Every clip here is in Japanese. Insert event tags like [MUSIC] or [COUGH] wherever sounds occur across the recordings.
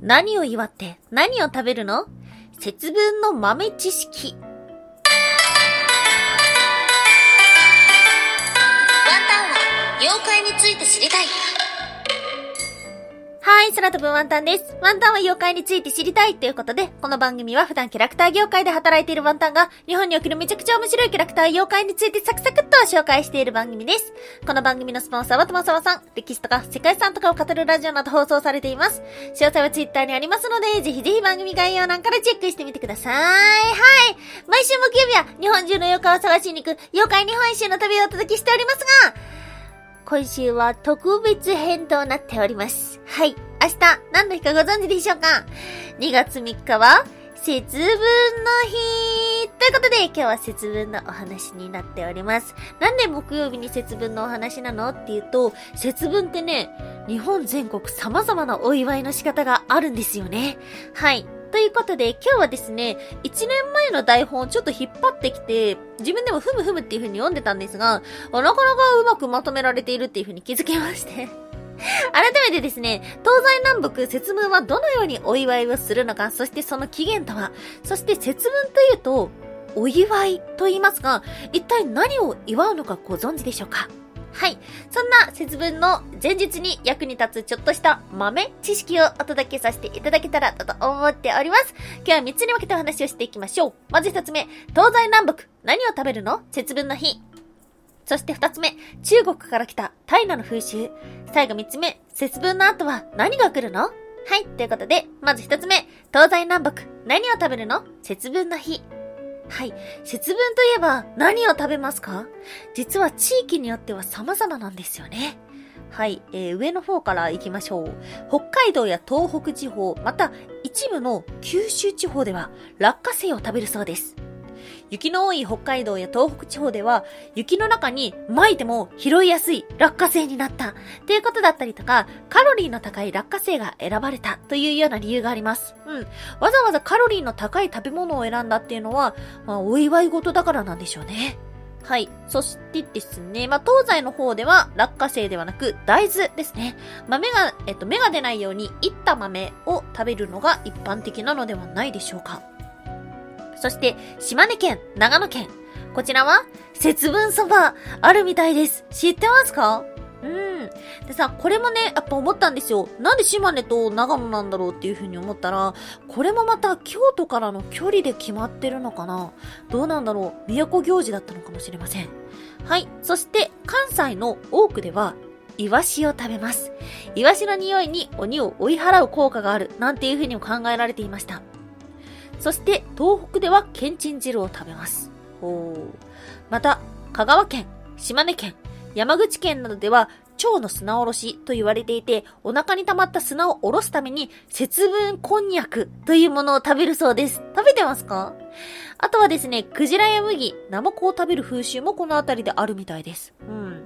何を祝って何を食べるの？節分の豆知識。ワンタンは妖怪について知りたい。はい、空飛ぶワンタンです。ワンタンは妖怪について知りたいということで、この番組は普段キャラクター業界で働いているワンタンが、日本におけるめちゃくちゃ面白いキャラクター妖怪についてサクサクっと紹介している番組です。この番組のスポンサーはともさわさん、歴史とか世界遺産とかを語るラジオなど放送されています。詳細はツイッターにありますので、ぜひぜひ番組概要欄からチェックしてみてください。はい。毎週木曜日は日本中の妖怪を探しに行く妖怪日本一周の旅をお届けしておりますが、今週は特別編となっております。はい。明日、何の日かご存知でしょうか ?2 月3日は、節分の日ということで、今日は節分のお話になっております。なんで木曜日に節分のお話なの？っていうと、節分ってね、日本全国様々なお祝いの仕方があるんですよね。はい。ということで、今日はですね、1年前の台本をちょっと引っ張ってきて、自分でもふむふむっていう風に読んでたんですが、なかなかうまくまとめられているっていう風に気づきまして。[LAUGHS] 改めてですね、東西南北節分はどのようにお祝いをするのか、そしてその起源とは、そして節分というと、お祝いと言いますが、一体何を祝うのかご存知でしょうか？はい。そんな節分の前日に役に立つちょっとした豆知識をお届けさせていただけたらと思っております。今日は3つに分けてお話をしていきましょう。まず1つ目、東西南北、何を食べるの？節分の日。そして二つ目、中国から来たタイナの風習。最後三つ目、節分の後は何が来るの？はい、ということで、まず一つ目、東西南北、何を食べるの？節分の日。はい。節分といえば何を食べますか？実は地域によっては様々なんですよね。はい、えー、上の方から行きましょう。北海道や東北地方、また一部の九州地方では落花生を食べるそうです。雪の多い北海道や東北地方では、雪の中に巻いても拾いやすい落花生になった。っていうことだったりとか、カロリーの高い落花生が選ばれたというような理由があります。うん。わざわざカロリーの高い食べ物を選んだっていうのは、まあ、お祝い事だからなんでしょうね。はい。そしてですね、まあ、東西の方では落花生ではなく大豆ですね。豆が、えっと、芽が出ないように、いった豆を食べるのが一般的なのではないでしょうか。そして、島根県、長野県。こちらは、節分そば、あるみたいです。知ってますか？うん。でさ、これもね、やっぱ思ったんですよ。なんで島根と長野なんだろうっていう風に思ったら、これもまた京都からの距離で決まってるのかな？どうなんだろう？都行事だったのかもしれません。はい。そして、関西の多くでは、イワシを食べます。イワシの匂いに鬼を追い払う効果がある、なんていう風にも考えられていました。そして東北ではけんちん汁を食べます。また、香川県、島根県、山口県などでは蝶の砂おろしと言われていて、お腹に溜まった砂をおろすために、節分こんにゃくというものを食べるそうです。食べてますか？あとはですね、クジラや麦、ナマコを食べる風習もこの辺りであるみたいです。うん。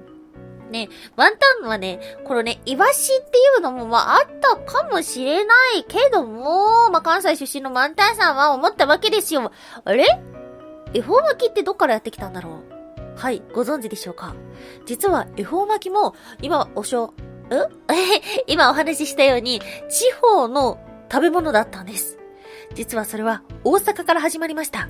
ね、ワンタンはね、このね、イワシっていうのもまああったかもしれないけども、まあ関西出身のワンタンさんは思ったわけですよ。あれ？恵方巻きってどっからやってきたんだろう？はい、ご存知でしょうか？実は恵方巻きも、今おしょ、ん [LAUGHS] 今お話ししたように、地方の食べ物だったんです。実はそれは大阪から始まりました。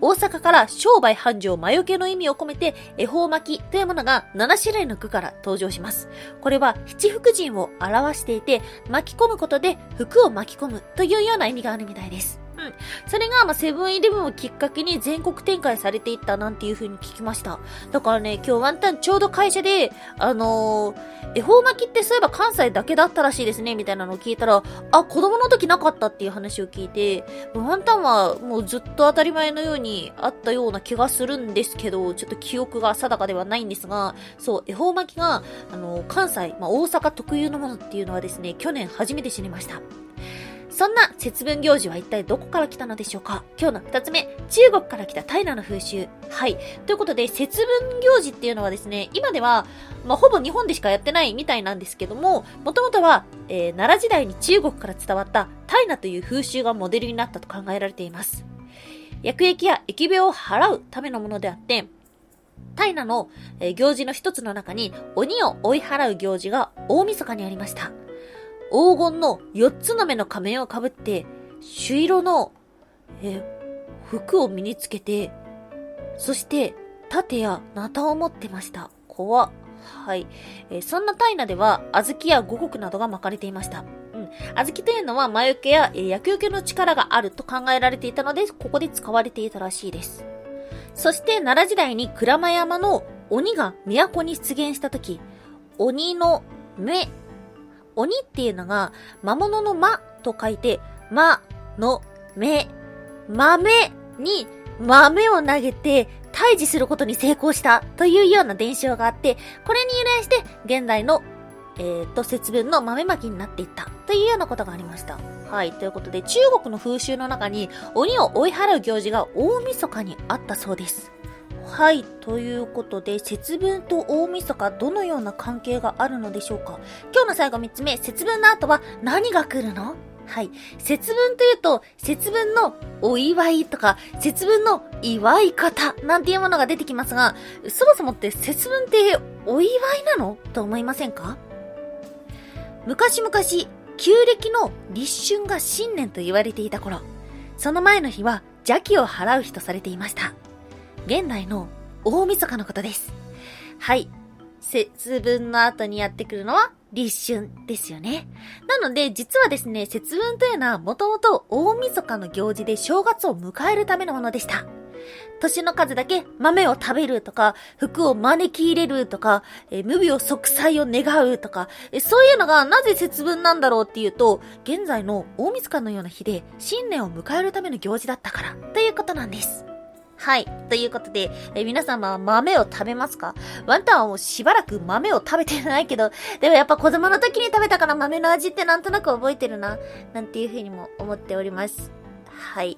大阪から商売繁盛魔除けの意味を込めて、恵方巻きというものが7種類の句から登場します。これは七福神を表していて、巻き込むことで服を巻き込むというような意味があるみたいです。うん。それが、まあセブンイレブンをきっかけに全国展開されていったなんていう風に聞きました。だからね、今日ワンタンちょうど会社で、あのー、恵方巻きってそういえば関西だけだったらしいですね、みたいなのを聞いたら、あ、子供の時なかったっていう話を聞いて、ワンタンはもうずっと当たり前のようにあったような気がするんですけど、ちょっと記憶が定かではないんですが、そう、恵方巻きが、あのー、関西、まあ、大阪特有のものっていうのはですね、去年初めて知りました。そんな節分行事は一体どこから来たのでしょうか？今日の二つ目、中国から来た平の風習。はい。ということで、節分行事っていうのはですね、今では、まあ、ほぼ日本でしかやってないみたいなんですけども、もともとは、えー、奈良時代に中国から伝わった平という風習がモデルになったと考えられています。薬液や疫病を払うためのものであって、平の、えー、行事の一つの中に鬼を追い払う行事が大晦日にありました。黄金の4つの目の仮面をかぶって、朱色の、え服を身につけて、そして、盾やナタを持ってました。怖っ。はい。えそんなタイナでは、小豆や五穀などが巻かれていました。うん。小豆というのは魔除けや、えー薬除けの力があると考えられていたので、ここで使われていたらしいです。そして、奈良時代に鞍馬山の鬼が都に出現した時、鬼の目、鬼っていうのが、魔物の魔と書いて、魔の目、豆に豆を投げて退治することに成功したというような伝承があって、これに由来して現代の、えー、と、節分の豆まきになっていったというようなことがありました。はい。ということで、中国の風習の中に鬼を追い払う行事が大晦日にあったそうです。はい。ということで、節分と大晦日、どのような関係があるのでしょうか？今日の最後3つ目、節分の後は何が来るの？はい。節分というと、節分のお祝いとか、節分の祝い方なんていうものが出てきますが、そもそもって節分ってお祝いなの？と思いませんか？昔々、旧暦の立春が新年と言われていた頃、その前の日は邪気を払う日とされていました。現代の大晦日のことです。はい。節分の後にやってくるのは立春ですよね。なので、実はですね、節分というのはもともと大晦日の行事で正月を迎えるためのものでした。年の数だけ豆を食べるとか、服を招き入れるとか、え無病息災を願うとか、えそういうのがなぜ節分なんだろうっていうと、現在の大晦日のような日で新年を迎えるための行事だったから、ということなんです。はい。ということで、え皆様は豆を食べますか？ワンタンはもうしばらく豆を食べてないけど、でもやっぱ子供の時に食べたから豆の味ってなんとなく覚えてるな、なんていうふうにも思っております。はい。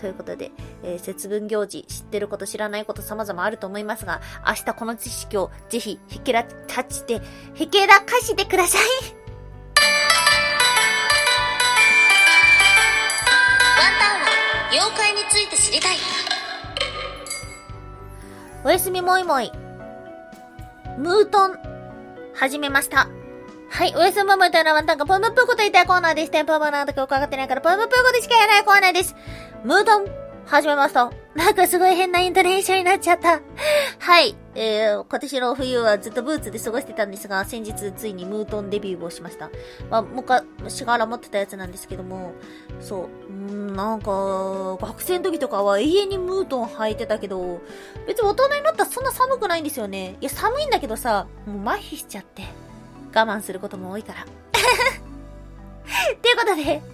ということで、えー節分行事、知ってること知らないこと様々あると思いますが、明日この知識をぜひ、ひけらかして、ひけらかしてください。ワンタンは妖怪について知りたい。おやすみもいもい。ムートン、始めました。はい、おやすみもいもいというのはワンタンがポムプーコと言いたいコーナーです。テンポマナーとか伺ってないからポムプーコでしかやらないコーナーです。ムートン、始めました。なんかすごい変なイントネーションになっちゃった。はい、えー、今年の冬はずっとブーツで過ごしてたんですが、先日ついにムートンデビューをしました。まあ、昔から持ってたやつなんですけども、そう、うん、なんか、学生の時とかは永遠にムートン履いてたけど、別に大人になったらそんな寒くないんですよね。いや、寒いんだけどさ、もう麻痺しちゃって、我慢することも多いから。っていうこ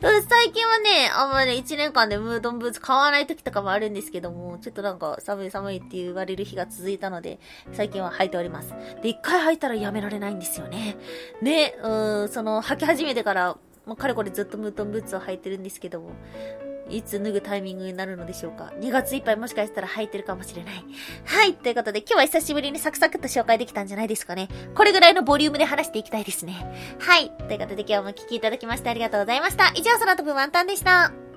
とで、最近はね、あんまり1年間でムートンブーツ買わない時とかもあるんですけども、ちょっとなんか寒い寒いって言われる日が続いたので、最近は履いております。で、一回履いたらやめられないんですよね。ね、うん、その、履き始めてから、もうかれこれずっとムートンブーツを履いてるんですけども、いつ脱ぐタイミングになるのでしょうか？2月いっぱいもしかしたら履いてるかもしれない。はい。ということで、今日は久しぶりにサクサクっと紹介できたんじゃないですかね。これぐらいのボリュームで話していきたいですね。はい。ということで、今日も聞きいただきましてありがとうございました。以上、空飛ぶワンタンでした。